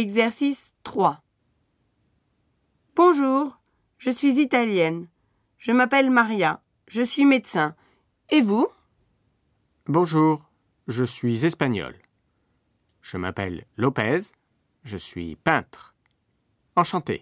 Exercice 3. Bonjour, je suis italienne. Je m'appelle Maria. Je suis médecin. Et vous? Bonjour, je suis espagnol. Je m'appelle Lopez, je suis peintre. Enchanté.